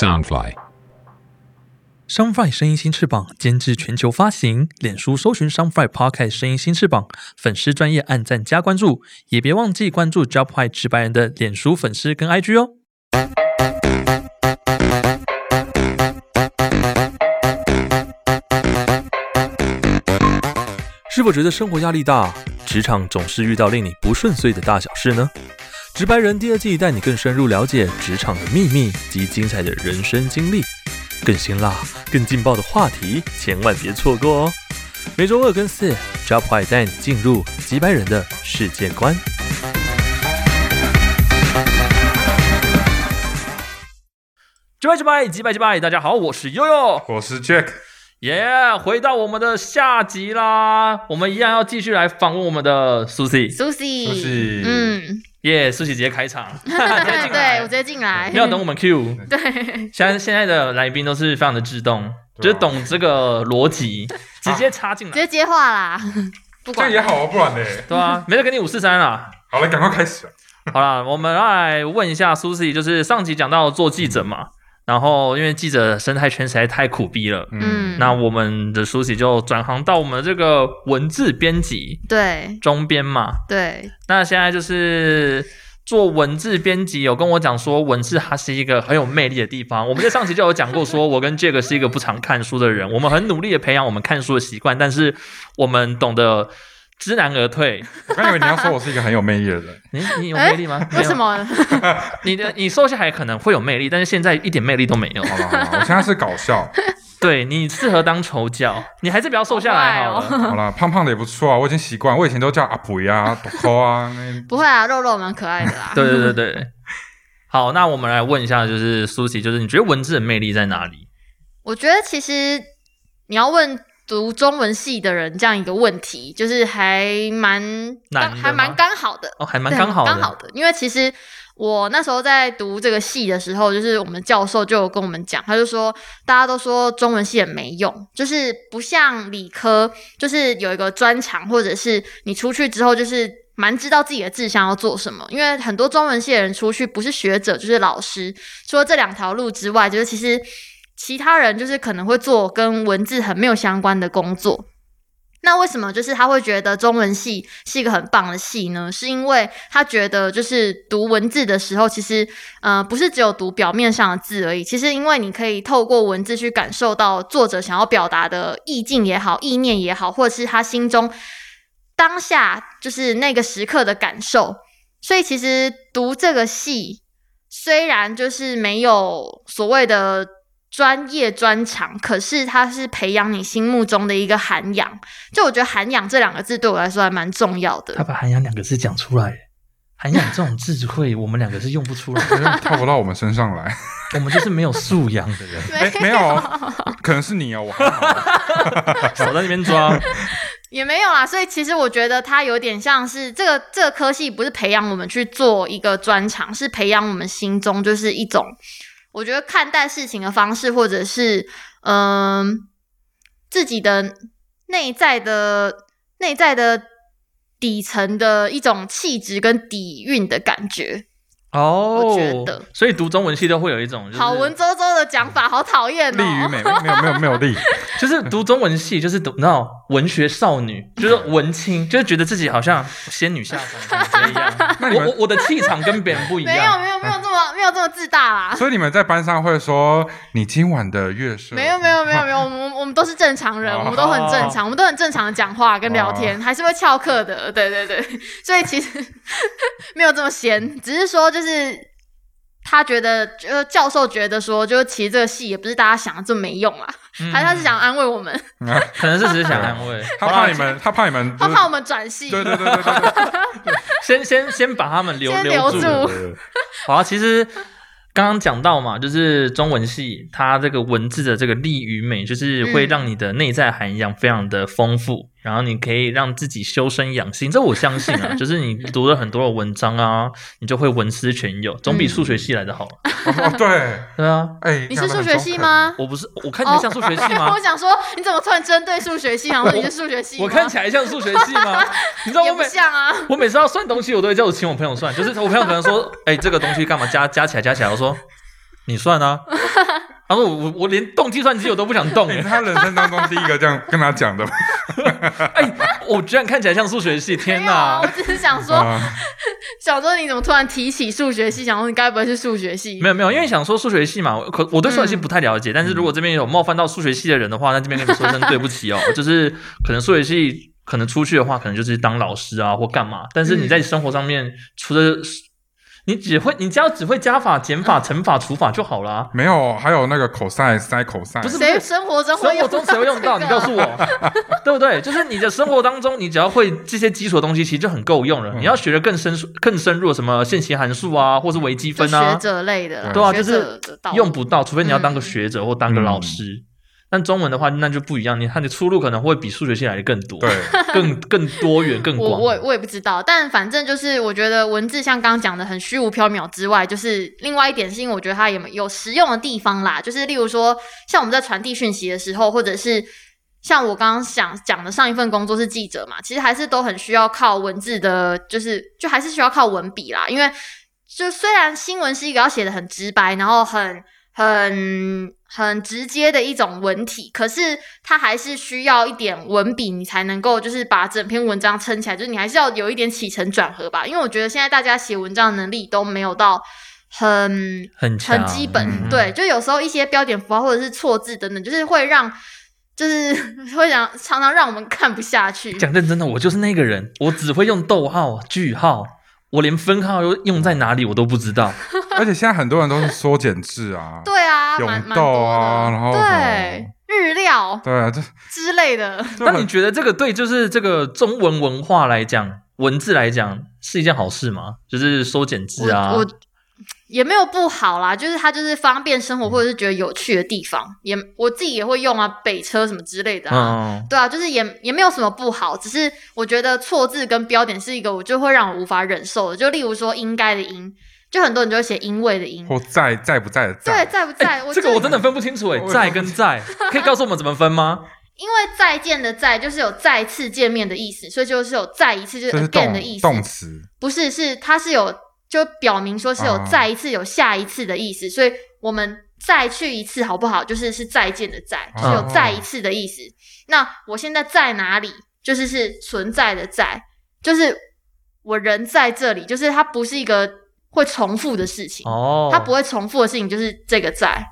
Soundfly。Soundfly 声音新翅膀监制全球发行，脸书搜寻 Soundfly Podcast 声音新翅膀，粉丝专业按赞加关注，也别忘记关注 Job High 直白人的脸书粉丝跟 IG 哦。是否觉得生活压力大，职场总是遇到令你不顺遂的大小事呢？直白人第二季带你更深入了解职场的秘密及精彩的人生经历。更辛辣、更劲爆的话题，千万别错过哦！每周二跟四，Job High 带你进入直白人的世界观。直白直白直白直白，大家好，我是悠悠，我是 Jack，耶回到我们的下集啦！我们一样要继续来访问我们的 Susie，Susie，Susie 嗯，耶，Susie 直接开场，直接进来对我直接进来，没有等我们 Q。对，现在现在的来宾都是非常的自动，就是懂这个逻辑，直接插进来，直接接话啦，不管这样也好啊，不然呢？对啊，没得给你五四三啦。好了，赶快开始啊。好啦，我们来问一下 Susie，就是上集讲到做记者嘛，然后因为记者生态圈实在太苦逼了，嗯，那我们的 Susie 就转行到我们这个文字编辑对中编嘛，对，那现在就是。做文字编辑有跟我讲说，文字它是一个很有魅力的地方。我们在上期就有讲过，说我跟 Jack 是一个不常看书的人，我们很努力的培养我们看书的习惯，但是我们懂得知难而退。我刚以为你要说我是一个很有魅力的人，你你有魅力吗？没有为什？么？你的你瘦下来可能会有魅力，但是现在一点魅力都没有。好了好了，我现在是搞笑。对你适合当丑角，你还是不要瘦下来好了。好了，胖胖的也不错啊，我已经习惯，我以前都叫阿肥啊、朵扣啊，不会啊，肉肉蛮可爱的啦。对对对对。好，那我们来问一下，就是苏琪，就是你觉得文字的魅力在哪里？我觉得其实你要问读中文系的人这样一个问题，就是还蛮还蛮刚好的，哦，还蛮刚好的。刚好的，因为其实我那时候在读这个系的时候，就是我们教授就有跟我们讲，他就说大家都说中文系很没用，就是不像理科，就是有一个专长，或者是你出去之后就是。蛮知道自己的志向要做什么，因为很多中文系的人出去不是学者就是老师，除了这两条路之外，就是其实其他人就是可能会做跟文字很没有相关的工作。那为什么就是他会觉得中文系是一个很棒的系呢？是因为他觉得就是读文字的时候，其实呃不是只有读表面上的字而已。其实因为你可以透过文字去感受到作者想要表达的意境也好、意念也好，或者是他心中当下就是那个时刻的感受。所以其实读这个系虽然就是没有所谓的专业专长，可是它是培养你心目中的一个涵养。就我觉得“涵养”这两个字对我来说还蛮重要的他。把涵养两个字讲出来，涵养这种智慧，我们两个是用不出来的，套不到我们身上来。我们就是没有素养的人，哎，没有哦，可能是你哦，我还好。少在那边装。也没有啦，所以其实我觉得它有点像是这个这个科系不是培养我们去做一个专长，是培养我们心中就是一种我觉得看待事情的方式，或者是嗯、自己的内在的内在的底层的一种气质跟底蕴的感觉。哦，我觉得，所以读中文系都会有一种、就是、好文绉绉的讲法，好讨厌力与哦。美，没有没有没有利。就是读中文系，就是读那种文学少女，就是文青，就是觉得自己好像仙女下凡一样。那你我我我的气场跟别人不一样没有。没有没有这么没有这么自大啦。所以你们在班上会说你今晚的月色？没有没有没有没有，我们 我们都是正常人，哦我们都很正常，我们都很正常的讲话跟聊天，还是会翘课的，对对对，所以其实没有这么闲，只是说就是他觉得，就教授觉得说，就其实这个戏也不是大家想的这么没用啊，嗯。还是他是想安慰我们，可能是只是想安慰。他好啦怕你们，他怕你们，他怕我们转系，对对对对对对 先先先把他们留先留住。留住。对。好啊，其实刚刚讲到嘛，就是中文系它这个文字的这个力与美，就是会嗯。让你的内在涵养非常的丰富，然后你可以让自己修身养性。这我相信啊，就是你读了很多的文章啊，你就会文思泉涌，总比数学系来的好。对，对啊，哎，你是数学系吗？我不是，我看起来像数学系吗？我想说，你怎么突然针对数学系？然后你是数学系吗？我看起来像数学系吗？你知道我每像啊。我每次要算东西，我都会叫我请我朋友算，就是我朋友可能说，哎、这个东西干嘛加加起来加起来，我说你算啊。他说我我我连动计算机我都不想动 哎你是，他人生当中第一个这样跟他讲的吗？哎，我居然看起来像数学系，天哪我！只是想说，啊 想说你怎么突然提起数学系？想说你该不会是数学系？没有没有，因为想说数学系嘛，我可我对数学系嗯不太了解，但是如果这边有冒犯到数学系的人的话，那这边跟你们说声对不起哦，就是可能数学系可能出去的话，可能就是当老师啊或干嘛，但是你在生活上面除了你只会你只要只会加法、减法、乘法、除法就好啦。没有，还有那个口塞塞口塞，不是谁生活中生活中谁会用到？你告诉我，对不对？就是你的生活当中，你只要会这些基础的东西，其实就很够用了。嗯你要学的更深、更深入，什么线性函数啊，或是微积分啊，学者类的，对啊，就是用不到，除非你要当个嗯学者或当个老师。但中文的话，那就不一样，你它的出路可能会比数学系来的更多，对，更更多元、更广。我我我也不知道，但反正就是我觉得文字像刚刚讲的很虚无缥缈之外，就是另外一点是因为我觉得它也有实用的地方啦，就是例如说像我们在传递讯息的时候，或者是像我刚刚想讲的上一份工作是记者嘛，其实还是都很需要靠文字的，就是就还是需要靠文笔啦，因为就虽然新闻是一个要写的很直白，然后很很很直接的一种文体，可是它还是需要一点文笔，你才能够就是把整篇文章撑起来，就是你还是要有一点起承转合吧。因为我觉得现在大家写文章的能力都没有到很很很基本，嗯对，就有时候一些标点符号或者是错字等等，就是会让。就是 会让常常让我们看不下去，讲认真的，我就是那个人，我只会用逗号、句号，我连分号又用在哪里我都不知道。而且现在很多人都是缩减字啊，对啊，永豆多的，啊然后对日料 对啊，这之类的，那你觉得这个对就是这个中文文化来讲，文字来讲是一件好事吗？就是缩减字啊，我我也没有不好啦，就是它就是方便生活或者是觉得有趣的地方，也我自己也会用啊，北车什么之类的啊。嗯，对啊，就是也也没有什么不好，只是我觉得错字跟标点是一个我就会让我无法忍受的。就例如说应该的应，就很多人就会写因为的因，或在在不在的在对，在，不在？这个我真的分不清楚哎，在跟在，可以告诉我们怎么分吗？因为再见的再就是有再次见面的意思，所以就是有再一次，就是 again 的意思。动词，不是，是它是有就表明说是有啊再一次、有下一次的意思，所以我们再去一次好不好？就是是再见的再，就是有哦再一次的意思。那我现在在哪里？就是是存在的在，就是我人在这里，就是它不是一个会重复的事情，哦，它不会重复的事情就是这个在。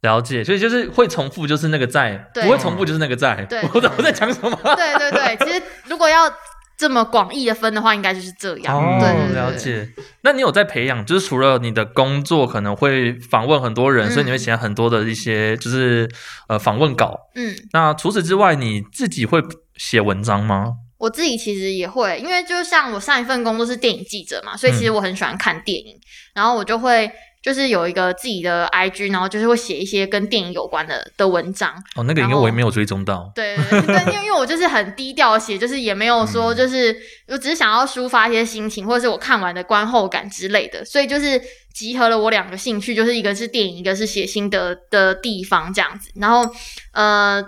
了解，所以就是会重复，就是那个在；不会重复，就是那个在。对 我在我在讲什么？对对对，其实如果要这么广义的分的话，应该就是这样。哦，对对对了解。那你有在培养，就是除了你的工作可能会访问很多人，嗯所以你会写很多的一些就是呃访问稿。嗯，那除此之外，你自己会写文章吗？我自己其实也会，因为就像我上一份工作是电影记者嘛，所以其实我很喜欢看电影，然后我就会就是有一个自己的 IG，然后就是会写一些跟电影有关的的文章。哦，那个因为然后我也没有追踪到。对对对，对因为因为我就是很低调地写，就是也没有说嗯就是我只是想要抒发一些心情，或者是我看完的观后感之类的，所以就是集合了我两个兴趣，就是一个是电影，一个是写心得的地方这样子。然后呃，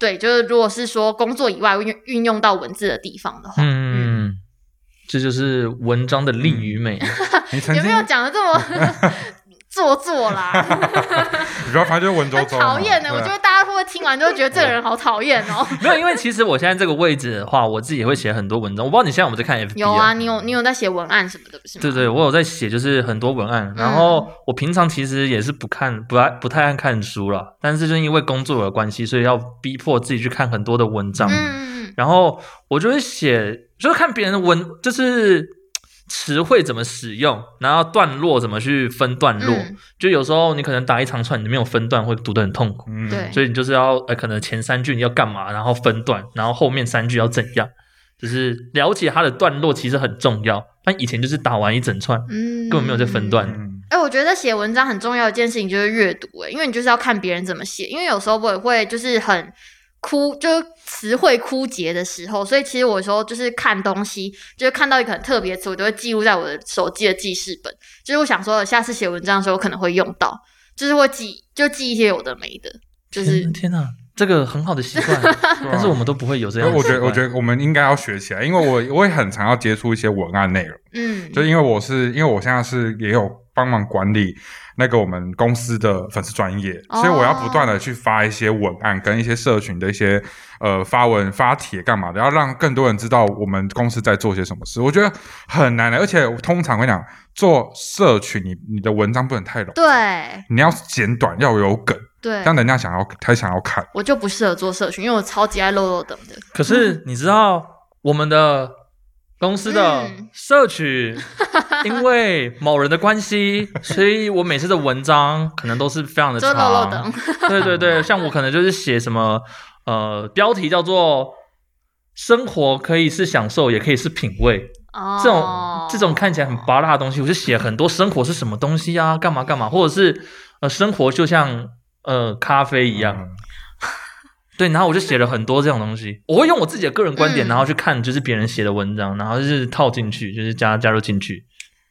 对，就是如果是说工作以外运运用到文字的地方的话，嗯，这就是文章的力与美。你曾经有没有讲的这么 做作啦？你不要发现就文绉很绉，讨厌的，我觉得大家会不会听完就会觉得这个人好讨厌哦？没有，因为其实我现在这个位置的话，我自己也会写很多文章。我不知道你现在 有没有在看 FB 有啊，你有你有在写文案什么的，不是吗？对对，我有在写，就是很多文案。然后我平常其实也是不看，不爱不太爱看书了，但是就是因为工作的关系，所以要逼迫自己去看很多的文章。嗯嗯嗯，然后我就会写，就是看别人的文，就是词汇怎么使用，然后段落怎么去分段落。嗯就有时候你可能打一长串，你没有分段，会读得很痛苦。嗯对所以你就是要呃，可能前三句你要干嘛，然后分段，然后后面三句要怎样，就是了解它的段落其实很重要。但以前就是打完一整串，嗯，根本没有在分段。嗯哎、我觉得写文章很重要的一件事情就是阅读、哎，因为你就是要看别人怎么写，因为有时候我也会就是很枯，就是词汇枯竭的时候，所以其实我有时候就是看东西，就是看到一个很特别词，我都会记录在我的手机的记事本，就是我想说下次写文章的时候可能会用到，就是会记就记一些有的没的，就是天天哪，这个很好的习惯，但是我们都不会有这样的我觉得，我觉得我们应该要学起来，因为我我也很常要接触一些文案内容，嗯，就因为我是因为我现在是也有帮忙管理那个我们公司的粉丝专业，所以我要不断的去发一些文案跟一些社群的一些呃发文发帖干嘛的，要让更多人知道我们公司在做些什么事。我觉得很难的，而且我通常会讲做社群，你你的文章不能太冗，对你要简短，要有梗，对，让人家想要他想要看。我就不适合做社群，因为我超级爱漏漏等的。可是你知道我们的公司的嗯。社群，因为某人的关系，所以我每次的文章可能都是非常的长。漏漏，对对对，像我可能就是写什么呃标题叫做“生活可以是享受，也可以是品味”哦，这种这种看起来很拔辣的东西，我就写很多生活是什么东西啊，干嘛干嘛，或者是呃生活就像呃咖啡一样。嗯对，然后我就写了很多这种东西，我会用我自己的个人观点，嗯然后去看就是别人写的文章，然后就是套进去，就是加加入进去。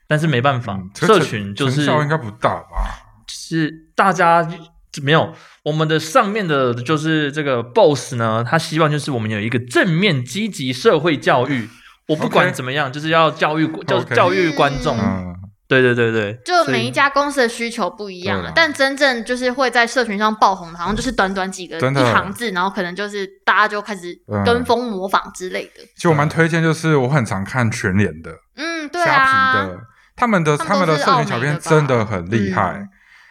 但是没办法，嗯社群就是应该不大吧？是大家就没有我们的上面的就是这个 boss 呢，他希望就是我们有一个正面积极社会教育。我不管怎么样就是要教育教教育观众。嗯，对对对对，就每一家公司的需求不一样对啦，啊但真正就是会在社群上爆红的，好像就是短短几个一行字，然后可能就是大家就开始嗯跟风模仿之类的。其实我蛮推荐，就是我很常看全脸的、嗯，对虾啊皮，的，他们的他他们的社群小编真的很厉害，嗯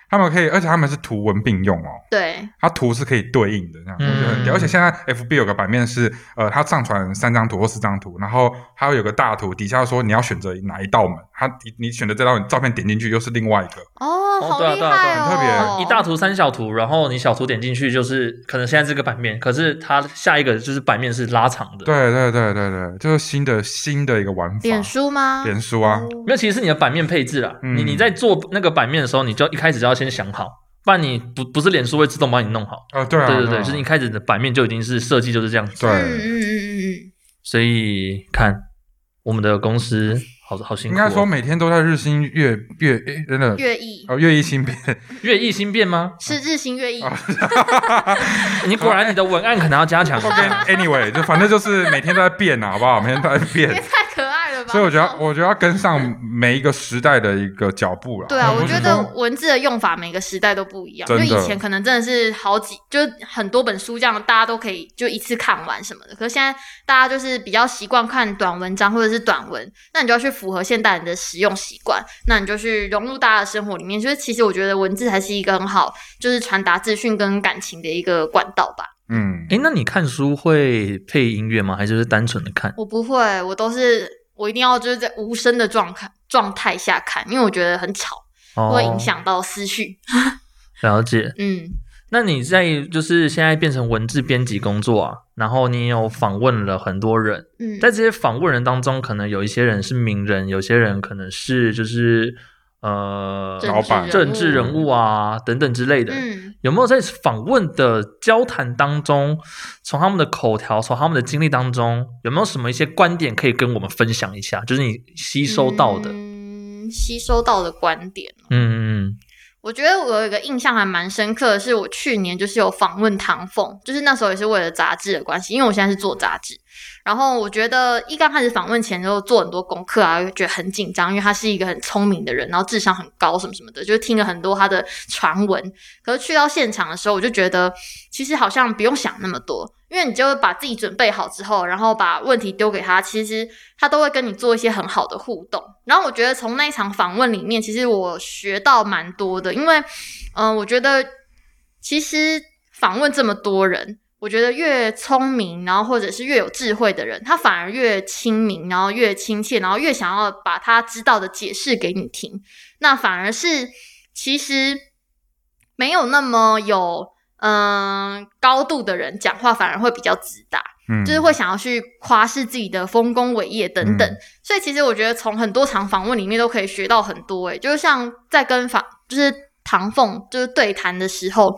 他们可以，而且他们是图文并用哦。对，它图是可以对应的，这样、嗯我觉得很屌。而且现在 FB 有个版面是，呃，它上传三张图或四张图，然后还有有个大图，底下说你要选择哪一道门，它你你选择这张照片点进去又是另外一个，哦，哦好厉对啊对啊对害啊很特别哦！一大图三小图，然后你小图点进去就是可能现在这个版面，可是它下一个就是版面是拉长的。对对对对对，就是新的新的一个玩法。脸书吗？脸书啊，哦没有，其实是你的版面配置啦。嗯你你在做那个版面的时候，你就一开始就要先想好，不然你不不是脸书会自动帮你弄好。哦，对啊，对对对，啊就是一开始的版面就已经是设计就是这样子。对嗯嗯嗯嗯嗯，所以看我们的公司好好辛苦、哦。应该说每天都在日新月月，诶真的月异哦，月异新变。月异新变吗？是日新月异，哦 你果然你的文案可能要加强。OK，Anyway，就反正就是每天都在变啊，好不好？每天都在变也。太可爱了吧！所以我觉得，我觉得要跟上每一个时代的一个脚步了。对啊，我觉得文字的用法每个时代都不一样。就以前可能真的是好几，就很多本书这样，大家都可以就一次看完什么的。可是现在大家就是比较习惯看短文章或者是短文，那你就要去符合现代人的使用习惯，那你就去融入大家的生活里面。就是其实我觉得文字还是一个很好，就是传达资讯跟感情的一个管道吧。嗯，诶，那你看书会配音乐吗？还是就是单纯的看？我不会，我都是我一定要就是在无声的状态状态下看，因为我觉得很吵，哦会影响到思绪。了解。嗯。那你在就是现在变成文字编辑工作啊，然后你有访问了很多人，嗯，在这些访问人当中，可能有一些人是名人，有些人可能是就是呃政治老板人政治人物啊等等之类的。嗯，有没有在访问的交谈当中，从他们的口条，从他们的经历当中，有没有什么一些观点可以跟我们分享一下？就是你吸收到的，嗯嗯，吸收到的观点。嗯嗯我觉得我有一个印象还蛮深刻的是，我去年就是有访问唐凤，就是那时候也是为了杂志的关系，因为我现在是做杂志。然后我觉得一刚开始访问前就做很多功课啊，觉得很紧张，因为他是一个很聪明的人，然后智商很高什么什么的，就听了很多他的传闻。可是去到现场的时候，我就觉得其实好像不用想那么多，因为你就把自己准备好之后，然后把问题丢给他，其实他都会跟你做一些很好的互动。然后我觉得从那一场访问里面，其实我学到蛮多的，因为嗯、我觉得其实访问这么多人。我觉得越聪明，然后或者是越有智慧的人，他反而越亲民，然后越亲切，然后越想要把他知道的解释给你听。那反而是其实没有那么有嗯、高度的人讲话，反而会比较直达。嗯，就是会想要去夸示自己的丰功伟业等等。嗯所以其实我觉得从很多场访问里面都可以学到很多。诶，就是像在跟访就是唐凤就是对谈的时候，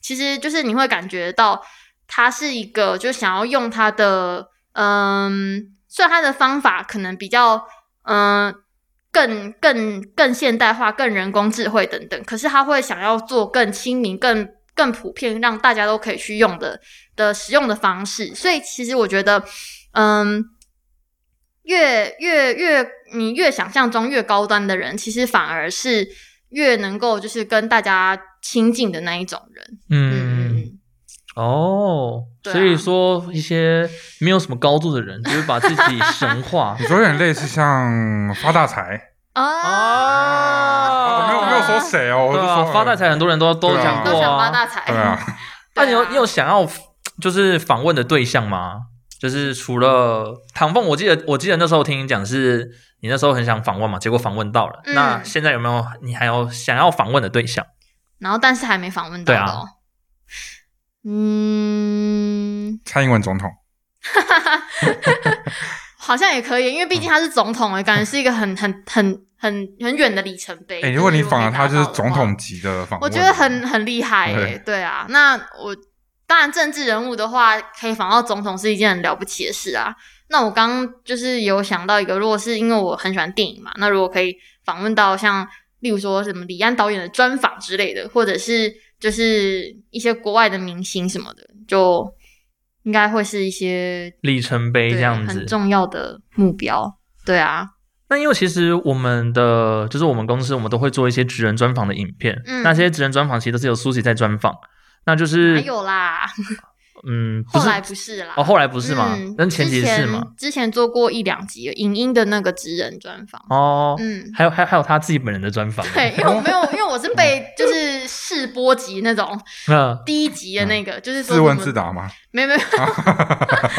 其实就是你会感觉到他是一个就想要用他的嗯，虽然他的方法可能比较嗯。更更更现代化、更人工智慧等等，可是他会想要做更亲民、更更普遍，让大家都可以去用的的使用的方式。所以其实我觉得，嗯，越越越你越想象中越高端的人，其实反而是越能够就是跟大家亲近的那一种人。嗯嗯嗯，哦，所以说一些没有什么高度的人，就是把自己神化 你说有点类似像发大财，啊，没有没有说谁哦，我对啊，就说发大财很多人都都对啊讲过发啊。大财。对啊，那你有你有想要就是访问的对象吗？就是除了唐凤，我记得我记得那时候听你讲是你那时候很想访问嘛，结果访问到了。嗯那现在有没有你还有想要访问的对象？然后但是还没访问到对啊哦。嗯，蔡英文总统，好像也可以，因为毕竟他是总统哎，感觉是一个很很很很很远的里程碑。哎，就如果你访了他，就是总统级的访问，我觉得很很厉害对诶、对啊，那我当然政治人物的话，可以访到总统是一件很了不起的事啊。那我刚刚就是有想到一个，如果是因为我很喜欢电影嘛，那如果可以访问到像例如说什么李安导演的专访之类的，或者是就是一些国外的明星什么的，就应该会是一些里程碑这样子很。重要的目标。对啊，那因为其实我们的就是我们公司，我们都会做一些职人专访的影片。嗯那些职人专访其实都是由苏西在专访，那就是还有啦，嗯，后来不是啦，哦，后来不是嘛嗯，但前提是嘛。之前做过一两集影音的那个职人专访。哦，嗯，还有还有还有他自己本人的专访。对，因为我没有，因为我是被 就是试播集那种嗯，第一集的那个，就是说自问自答吗？没有没有，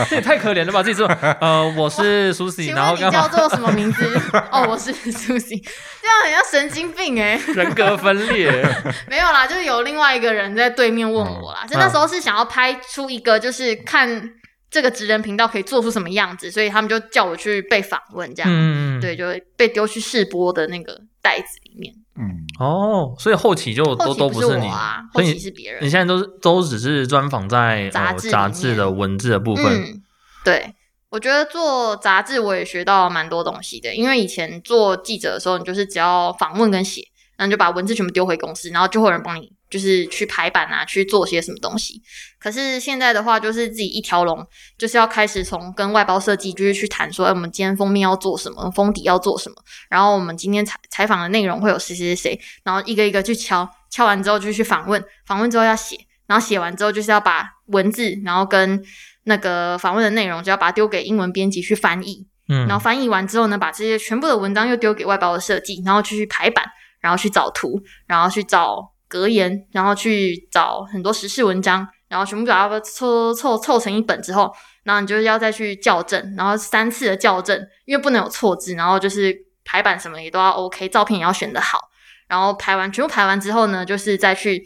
这也 太可怜了吧！自己说，呃，我是苏西，请然后你叫做什么名字？哦，我是 Susie，这样很像神经病哎、人格分裂。没有啦，就是有另外一个人在对面问我啦，就那时候是想要拍出一个，就是看这个职人频道可以做出什么样子，所以他们就叫我去被访问，这样，嗯，对，就被丢去试播的那个袋子里面。嗯，哦，所以后期就都后期不都是你啊，后所以期是别人你。现在都是都只是专访在杂志的文字的部分。嗯，对，我觉得做杂志我也学到蛮多东西的，因为以前做记者的时候，你就是只要访问跟写，然后就把文字全部丢回公司，然后就会有人帮你就是去排版啊，去做些什么东西。可是现在的话，就是自己一条龙，就是要开始从跟外包设计就是去谈说，哎，我们今天封面要做什么，封底要做什么，然后我们今天采采访的内容会有谁谁谁，然后一个一个去敲，敲完之后就去访问，访问之后要写，然后写完之后就是要把文字，然后跟那个访问的内容就要把它丢给英文编辑去翻译，嗯，然后翻译完之后呢，把这些全部的文章又丢给外包的设计，然后继续排版，然后去找图，然后去找格言，然后去找很多时事文章，然后全部把它凑凑凑成一本之后，然后你就要再去校正，然后三次的校正，因为不能有错字，然后就是排版什么也都要 OK，照片也要选得好，然后排完全部排完之后呢，就是再去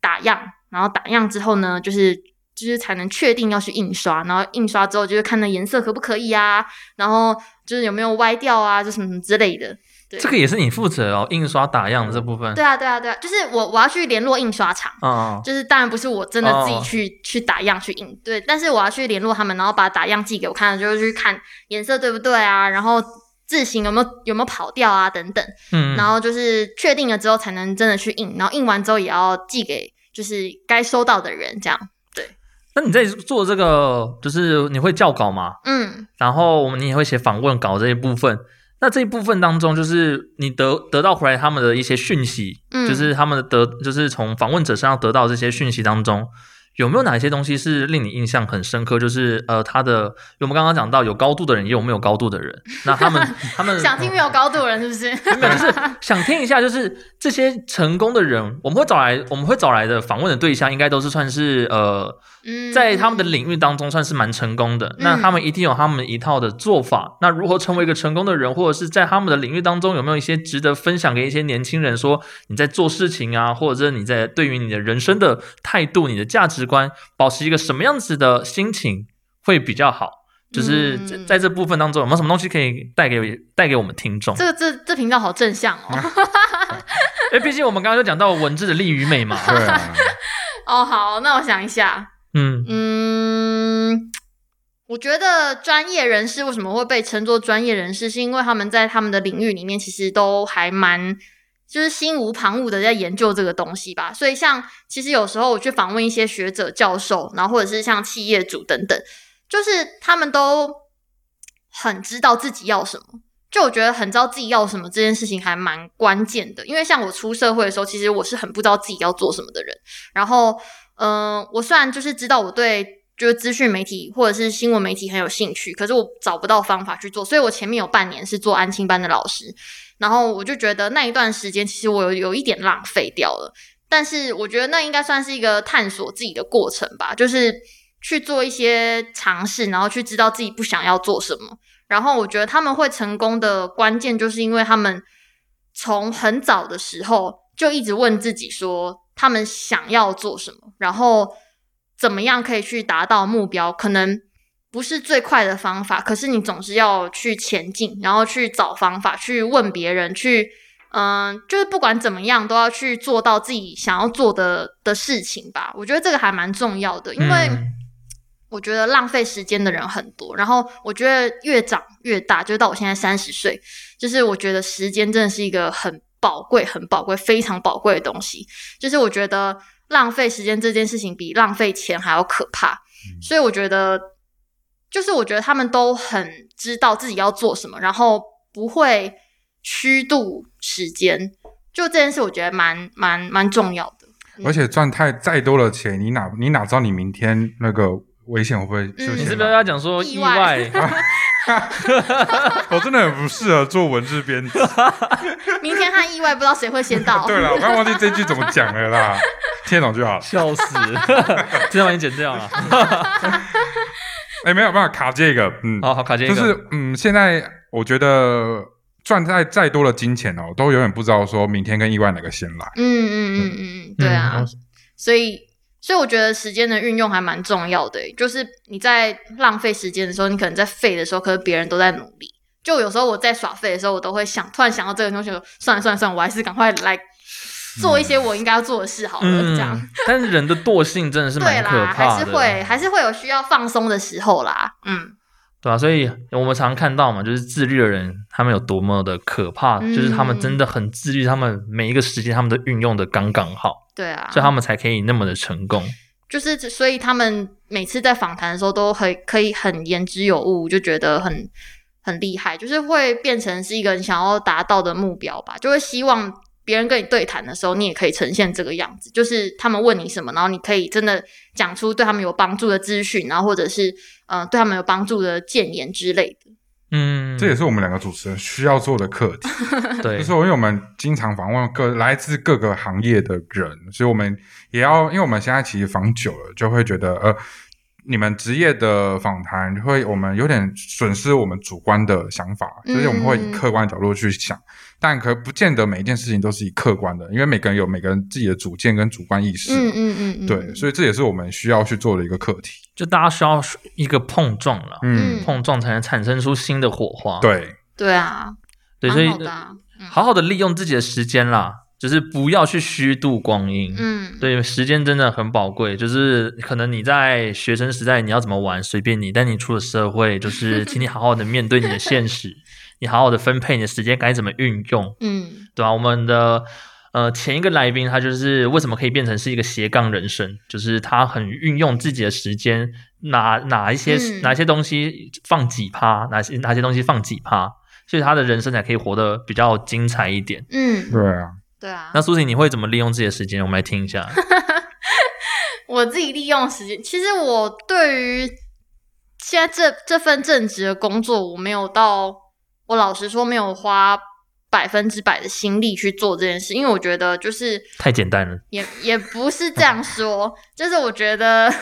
打样，然后打样之后呢，就是就是才能确定要去印刷，然后印刷之后就是看那颜色可不可以啊，然后就是有没有歪掉啊，就什么什么之类的。对这个也是你负责哦，印刷打样的这部分。对啊，对啊，对啊，就是我我要去联络印刷厂。嗯，就是当然不是我真的自己哦去、去打样去印，对，但是我要去联络他们，然后把打样寄给我看，就是去看颜色对不对啊，然后字型有没有有没有跑掉啊等等，嗯，然后就是确定了之后才能真的去印，然后印完之后也要寄给就是该收到的人，这样，那你在做这个，就是你会校稿吗？嗯然后我们你也会写访问稿这一部分。那这一部分当中，就是你得得到回来他们的一些讯息，嗯，就是他们的得，就是从访问者身上得到这些讯息当中，有没有哪一些东西是令你印象很深刻？就是呃，他的我们刚刚讲到有高度的人，也有没有高度的人。那他们 他们想听没有高度的人是不是？没有，就是想听一下，就是这些成功的人，我们会找来，我们会找来的访问的对象，应该都是算是呃，嗯，在他们的领域当中算是蛮成功的。那他们一定有他们一套的做法。那如何成为一个成功的人，或者是在他们的领域当中有没有一些值得分享给一些年轻人？说你在做事情啊，或者是你在对于你的人生的态度、你的价值观，保持一个什么样子的心情会比较好？就是在这部分当中，有没有什么东西可以带给带给我们听众？这个这这频道好正向哦。因为毕竟我们刚刚就讲到文字的利与美嘛。对啊，哦，好，那我想一下，嗯嗯，我觉得专业人士为什么会被称作专业人士，是因为他们在他们的领域里面其实都还蛮。就是心无旁骛的在研究这个东西吧，所以像其实有时候我去访问一些学者、教授，然后或者是像企业主等等，就是他们都很知道自己要什么。就我觉得很知道自己要什么这件事情还蛮关键的，因为像我出社会的时候，其实我是很不知道自己要做什么的人。然后，嗯、我虽然就是知道我对就是资讯媒体或者是新闻媒体很有兴趣，可是我找不到方法去做，所以我前面有半年是做安亲班的老师，然后我就觉得那一段时间其实我有有一点浪费掉了。但是我觉得那应该算是一个探索自己的过程吧，就是去做一些尝试，然后去知道自己不想要做什么。然后我觉得他们会成功的关键，就是因为他们从很早的时候就一直问自己说，他们想要做什么，然后怎么样可以去达到目标。可能不是最快的方法，可是你总是要去前进，然后去找方法，去问别人，去嗯，就是不管怎么样，都要去做到自己想要做的的事情吧。我觉得这个还蛮重要的，因为。嗯我觉得浪费时间的人很多，然后我觉得越长越大，就到我现在三十岁，就是我觉得时间真的是一个很宝贵、很宝贵、非常宝贵的东西。就是我觉得浪费时间这件事情比浪费钱还要可怕，所以我觉得，就是我觉得他们都很知道自己要做什么，然后不会虚度时间。就这件事，我觉得蛮蛮蛮重要的。而且赚太再多的钱，你哪你哪知道你明天那个危险会不会出嗯？你是不是要讲说意意外外？我真的很不适合做文字编辑。明天和意外不知道谁会先到。对了，我刚忘记这句怎么讲了啦，听得懂就好。笑死！这段已经剪掉了。哎，没有办法卡这个，嗯，好好卡这就个，是嗯，现在我觉得赚再再多的金钱哦，都永远不知道说明天跟意外哪个先来。嗯嗯嗯嗯嗯，对啊，嗯所以所以我觉得时间的运用还蛮重要的欸，就是你在浪费时间的时候，你可能在废的时候，可是别人都在努力。就有时候我在耍废的时候，我都会想，突然想到这个东西，算了算了算了，我还是赶快来做一些我应该要做的事好了，这样。嗯，但是人的惰性真的是蛮可，怕的，还是会还是会有需要放松的时候啦。嗯，对啊，所以我们常看到嘛，就是自律的人，他们有多么的可怕，嗯就是他们真的很自律，他们每一个时间他们都运用的刚刚好，对啊，所以他们才可以那么的成功。就是所以他们每次在访谈的时候都很可以很言之有物，就觉得很很厉害，就是会变成是一个你想要达到的目标吧，就会希望别人跟你对谈的时候，你也可以呈现这个样子，就是他们问你什么，然后你可以真的讲出对他们有帮助的资讯，然后或者是嗯、呃对他们有帮助的谏言之类的。嗯，这也是我们两个主持人需要做的课题。对就是，因为我们经常访问各来自各个行业的人，所以我们也要，因为我们现在其实访久了，就会觉得呃，你们职业的访谈会我们有点损失我们主观的想法，就是我们会以客观角度去想，但可不见得每一件事情都是以客观的，因为每个人有每个人自己的主见跟主观意识。嗯嗯嗯嗯，对，所以这也是我们需要去做的一个课题。就大家需要一个碰撞了，嗯，嗯碰撞才能产生出新的火花。对，对啊，对，所以好好的利用自己的时间啦，就是不要去虚度光阴。嗯，对，时间真的很宝贵。就是可能你在学生时代你要怎么玩随便你，但你出了社会，就是请你好好的面对你的现实，你好好的分配你的时间该怎么运用，嗯对吧、我们的呃前一个来宾他就是为什么可以变成是一个斜杠人生，就是他很运用自己的时间，哪哪一些、嗯哪些东西放几趴，哪些哪些东西放几趴，所以他的人生才可以活得比较精彩一点。嗯，对啊，对啊。那苏婷，你会怎么利用自己的时间？我们来听一下。我自己利用时间，其实我对于现在这这份正职的工作，我没有到，我老实说没有花百分之百的心力去做这件事，因为我觉得就是太简单了。也也不是这样说，就是我觉得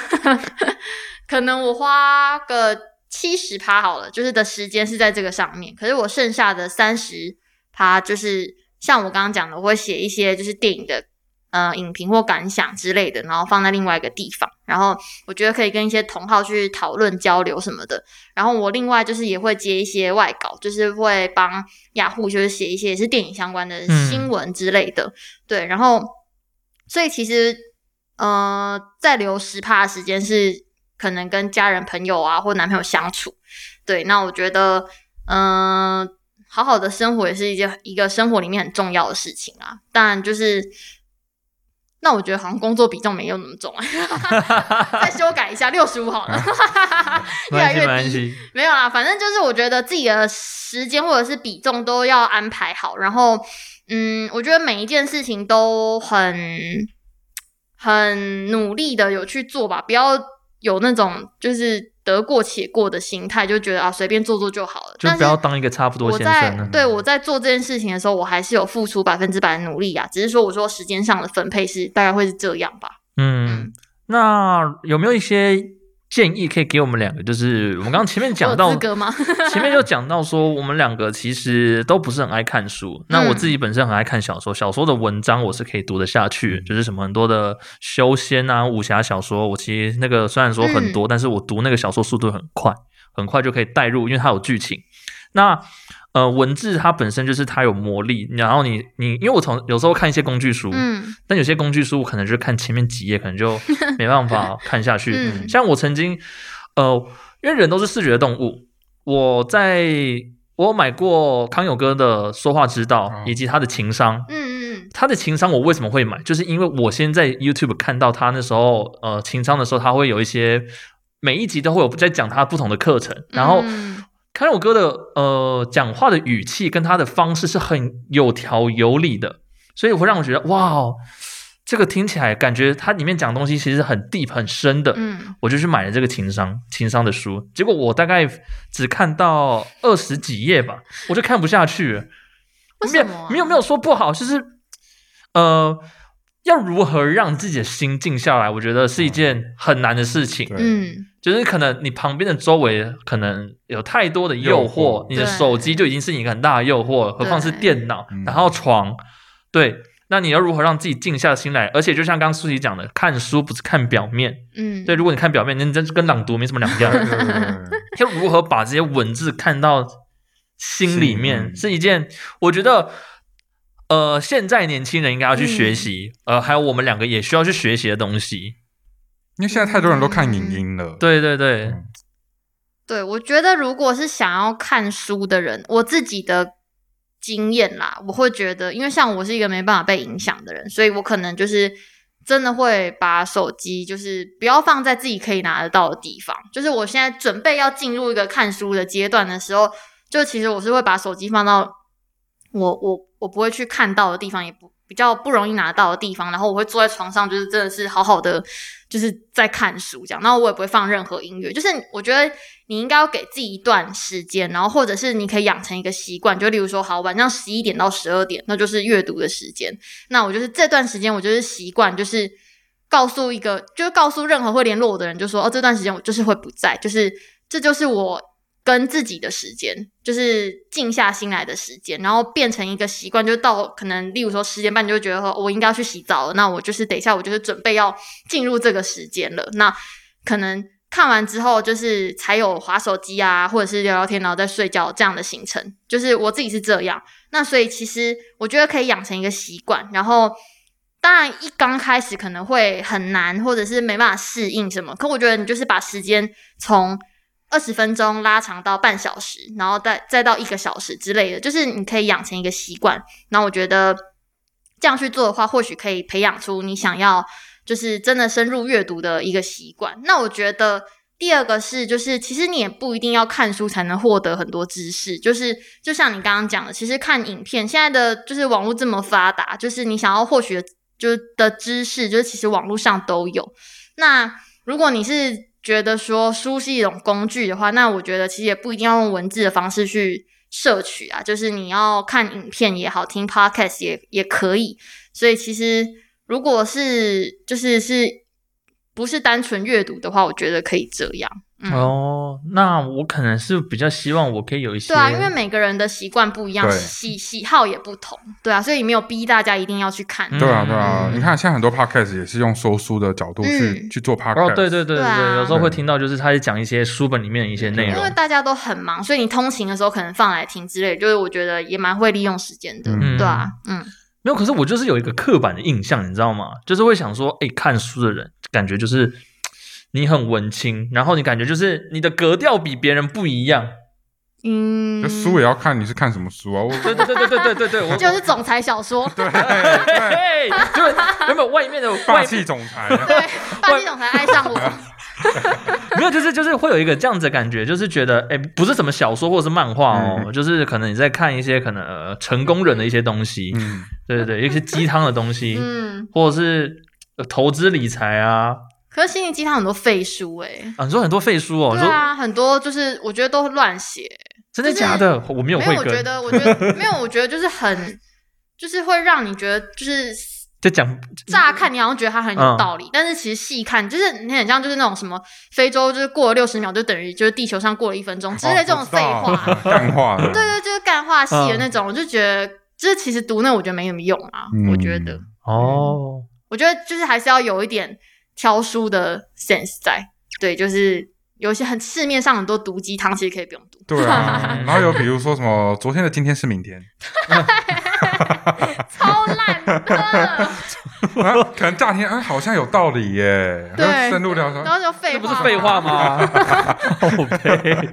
可能我花个七十趴好了，就是的时间是在这个上面，可是我剩下的三十趴就是像我刚刚讲的，我会写一些就是电影的呃影评或感想之类的，然后放在另外一个地方，然后我觉得可以跟一些同好去讨论交流什么的。然后我另外就是也会接一些外稿，就是会帮雅虎就是写一些也是电影相关的嗯新闻之类的，对，然后所以其实呃，在留十趴的时间是可能跟家人、朋友啊或男朋友相处。对，那我觉得嗯、呃好好的生活也是一件一个生活里面很重要的事情啊。但就是那我觉得好像工作比重没有那么重，再修改一下，六十五好了，越来越低。系。没有啦，反正就是我觉得自己的时间或者是比重都要安排好，然后嗯，我觉得每一件事情都很很努力的有去做吧，不要有那种就是得过且过的心态，就觉得啊随便做做就好了。就不要当一个差不多先我在生了。对我在做这件事情的时候，我还是有付出百分之百的努力啊，只是说我说时间上的分配是大概会是这样吧。嗯，那有没有一些建议可以给我们两个？就是 我们刚刚前面讲到？前面就讲到说，我们两个其实都不是很爱看书。那嗯我自己本身很爱看小说，小说的文章我是可以读得下去，就是什么很多的修仙啊、武侠小说，我其实那个虽然说很多，但是我读那个小说速度很快，很快就可以带入，因为它有剧情。那呃，文字它本身就是它有魔力，然后你你，因为我从有时候看一些工具书，嗯但有些工具书我可能就看前面几页，可能就 没办法看下去。嗯像我曾经，呃，因为人都是视觉动物，我在我有买过康永哥的说话之道，哦以及他的情商。嗯嗯他的情商我为什么会买？就是因为我先在 YouTube 看到他那时候呃情商的时候，他会有一些每一集都会有在讲他不同的课程，然后嗯康永哥的呃讲话的语气跟他的方式是很有条有理的，所以会让我觉得哇哦，这个听起来感觉他里面讲的东西其实很 deep 很深的，嗯我就去买了这个情商情商的书，结果我大概只看到二十几页吧，我就看不下去了。没有为什么啊没有没有说不好，就是呃，要如何让自己的心静下来，我觉得是一件很难的事情。嗯就是可能你旁边的周围可能有太多的诱诱惑惑，你的手机就已经是一个很大的诱惑，何况是电脑，嗯然后床，对。那你要如何让自己静下心来？而且就像刚刚舒淇讲的，看书不是看表面，嗯，对。如果你看表面，那真是跟朗读没什么两样。要如何把这些文字看到心里心面，嗯是一件我觉得，呃，现在年轻人应该要去学习，呃，还有我们两个也需要去学习的东西。因为现在太多人都看影音了，对对对，嗯。对，我觉得如果是想要看书的人，我自己的经验啦，我会觉得，因为像我是一个没办法被影响的人，所以我可能就是真的会把手机就是不要放在自己可以拿得到的地方。就是我现在准备要进入一个看书的阶段的时候，就其实我是会把手机放到我我我不会去看到的地方，也不比较不容易拿到的地方，然后我会坐在床上，就是真的是好好的就是在看书这样，然后我也不会放任何音乐，就是我觉得你应该要给自己一段时间，然后或者是你可以养成一个习惯，就例如说，好晚上十一点到十二点，那就是阅读的时间，那我就是这段时间我就是习惯就是。告诉一个，就是告诉任何会联络我的人，就说哦，这段时间我就是会不在，就是这就是我跟自己的时间，就是静下心来的时间，然后变成一个习惯，就到可能例如说十点半，你就觉得说我应该要去洗澡了，那我就是等一下我就是准备要进入这个时间了，那可能看完之后就是才有划手机啊，或者是聊聊天，然后再睡觉这样的行程，就是我自己是这样。那所以其实我觉得可以养成一个习惯，然后当然一刚开始可能会很难，或者是没办法适应什么，可我觉得你就是把时间从二十分钟拉长到半小时，然后再再到一个小时之类的，就是你可以养成一个习惯。那我觉得这样去做的话，或许可以培养出你想要就是真的深入阅读的一个习惯。那我觉得第二个是，就是其实你也不一定要看书才能获得很多知识，就是就像你刚刚讲的，其实看影片，现在的就是网络这么发达，就是你想要获取就是的知识，就是其实网络上都有。那如果你是觉得说书是一种工具的话，那我觉得其实也不一定要用文字的方式去摄取啊，就是你要看影片也好，听 podcast 也也可以。所以其实如果是就是是不是单纯阅读的话，我觉得可以这样。嗯，哦，那我可能是比较希望我可以有一些对啊，因为每个人的习惯不一样，喜喜好也不同，对啊，所以没有逼大家一定要去看。嗯对啊，对啊，嗯。你看，现在很多 podcast 也是用说书的角度去、嗯。去做 podcast。哦，对对对对啊。有时候会听到就是他在讲一些书本里面的一些内容。因为。大家都很忙，所以你通勤的时候可能放来听之类，就是我觉得也蛮会利用时间的，嗯。对啊，嗯，没有，可是我就是有一个刻板的印象，你知道吗？就是会想说，哎，看书的人感觉就是你很文青，然后你感觉就是你的格调比别人不一样。嗯就，书也要看你是看什么书啊。我对对对对对对对对，我就是总裁小说，对对，嘿，就是原本外面的外霸气总裁，对，霸气总裁爱上我，没有，就是就是会有一个这样子的感觉，就是觉得哎，不是什么小说或者是漫画哦，嗯。就是可能你在看一些可能、呃、成功人的一些东西，嗯，对对对，一些鸡汤的东西，嗯，或者是、呃投资理财啊。可是心灵鸡汤很多废书哎、啊，你说很多废书哦，对啊，很多就是我觉得都乱写，真的假的？我没有没有，我，觉得，我觉得 没有，我觉得就是很，就是会让你觉得就是就讲乍看你好像觉得它很有嗯道理，但是其实细看就是你很像就是那种什么非洲就是过了六十秒就等于就是地球上过了一分钟之类这种废话，干话。的，对对，就是干话系的那种，我就觉得就是其实读那我觉得没什么用啊，嗯。我觉得，哦，我觉得就是还是要有一点挑书的 sense 在，对，就是有一些很市面上很多毒鸡汤其实可以不用读，对啊。然后有比如说什么，昨天的今天是明天，超烂的。啊 可能乍听哎好像有道理耶，对然后深入了解然，后就废话，这不是废话？吗？哦呸！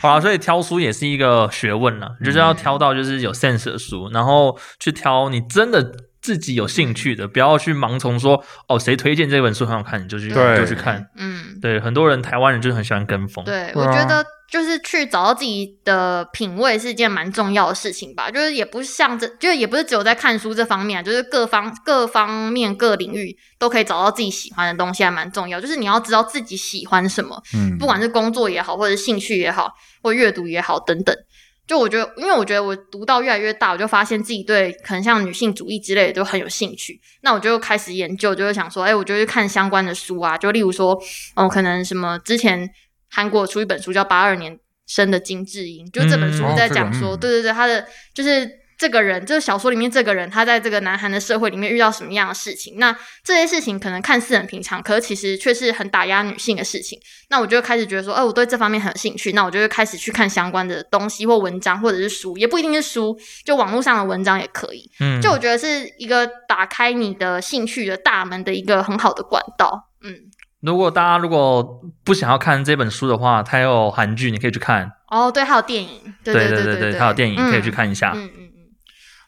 好啊，所以挑书也是一个学问了，就是要挑到就是有 sense 的书，然后去挑你真的自己有兴趣的，不要去盲从说哦谁推荐这本书很好看，你就去对就去看。嗯，对，很多人台湾人就是很喜欢跟风。对，对啊我觉得就是去找到自己的品味是一件蛮重要的事情吧。就是也不是像这，就是也不是只有在看书这方面啊，就是各方各方面各领域都可以找到自己喜欢的东西，还蛮重要。就是你要知道自己喜欢什么，嗯不管是工作也好，或者兴趣也好，或阅读也好等等。就我觉得，因为我觉得我读到越来越大，我就发现自己对可能像女性主义之类的都很有兴趣。那我就开始研究，就会想说，哎，我就去看相关的书啊，就例如说，哦，可能什么之前韩国出一本书叫《八二年生的金智英》，就这本书嗯在讲说，对对对，他的就是这个人，就是小说里面这个人，他在这个南韩的社会里面遇到什么样的事情？那这些事情可能看似很平常，可是其实却是很打压女性的事情。那我就开始觉得说，哎、我对这方面很有兴趣，那我就会开始去看相关的东西或文章，或者是书，也不一定是书，就网络上的文章也可以。嗯，就我觉得是一个打开你的兴趣的大门的一个很好的管道。嗯，如果大家如果不想要看这本书的话，它有韩剧，你可以去看。哦，对，还有电影，对对对对对，还有电影可以去看一下。嗯嗯嗯，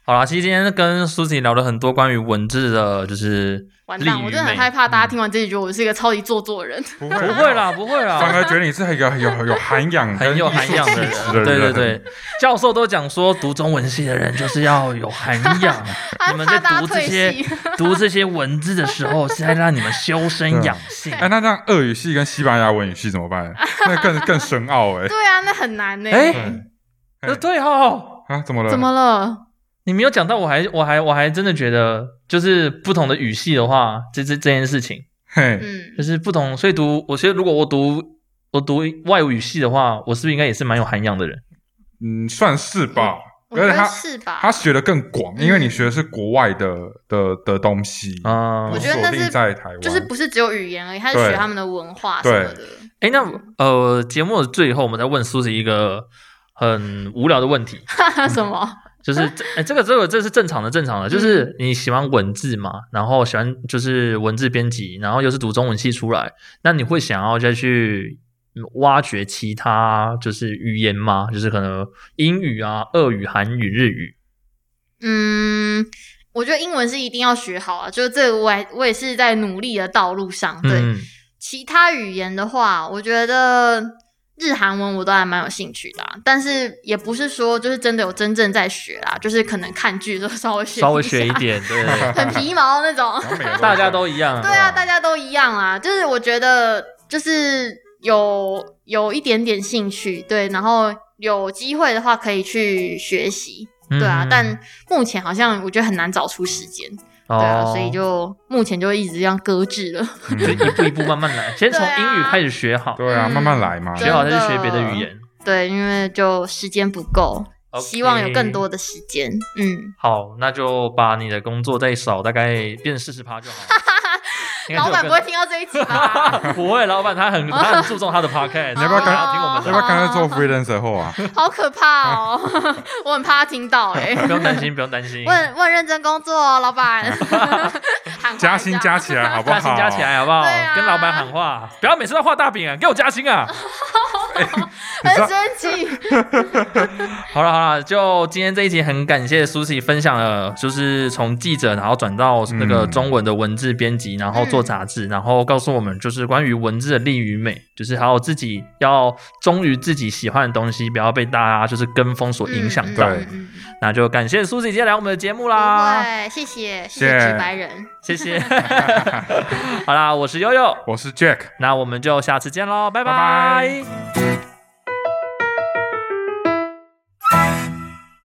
好啦，其实今天跟苏琪聊了很多关于文字的，就是完蛋，我真的很害怕大家听完这一句，我是一个超级做作的人。不不会，啦，不会啦，反而觉得你是一个有有涵养、很有涵养的人，对对对，教授都讲说读中文系的人就是要有涵养，你们在读这些 读这些文字的时候是在让你们修身养性。哎，那这样俄语系跟西班牙文语系怎么办？那更更深奥哎。对啊，那很难呢。哎对哦，啊，怎么了？怎么了？你没有讲到，我还我还我还真的觉得，就是不同的语系的话，这这这件事情，嘿，嗯就，是不同，所以读，我觉得如果我读我读外语系的话，我是不是应该也是蛮有涵养的人？嗯，算是吧。我觉得而且他是吧？他学的更广，嗯因为你学的是国外的的的东西啊我觉得那是在台湾，就是不是只有语言而已，他是对学他们的文化什么的。哎，那呃，节目的最后，我们再问苏子一个很无聊的问题，什么？就是这 哎，这个这个这是正常的，正常的，就是你喜欢文字嘛，然后喜欢就是文字编辑，然后又是读中文系出来，那你会想要再去挖掘其他就是语言吗？就是可能英语啊、俄语、韩语、日语。嗯，我觉得英文是一定要学好啊，就是这个我还我也是在努力的道路上。对，嗯其他语言的话，我觉得日韩文我都还蛮有兴趣的啊、但是也不是说就是真的有真正在学啦，就是可能看剧的时候稍微学稍微学一，点，对，很皮毛那种。大家都一样。对啊，大家都一样啊，就是我觉得就是有有一点点兴趣，对，然后有机会的话可以去学习，嗯对啊，但目前好像我觉得很难找出时间，对啊，哦所以就目前就一直这样搁置了。就一步一步慢慢来，先从英语开始学好，对啊，嗯慢慢来嘛。学好再去学别的语言。对，因为就时间不够 OK 希望有更多的时间。嗯，好，那就把你的工作再少大概变四十趴就好了。老板不会听到这一集吧？不会，老板他很他很注重他的 podcast，你要不要刚才听我们要不？要刚才做 freelancer 后啊？好可怕哦！我很怕他听到哎、不用担心，不用担心我，很我很认真工作哦，老板。喊加薪加起来好不好？加薪加起来好不好？跟老板喊话，不要每次都画大饼啊，给我加薪啊！很生气。好了好了，就今天这一集很感谢苏西分享了，就是从记者然后转到那个嗯中文的文字编辑，然后做杂志，然后告诉我们就是关于文字的利与美，就是还有自己要忠于自己喜欢的东西，不要被大家就是跟风所影响到。那就感谢苏西今天来我们的节目不啦，会，谢谢，谢谢谢直白人。谢谢。好啦，我是悠悠，我是 Jack。那我们就下次见喽，拜拜拜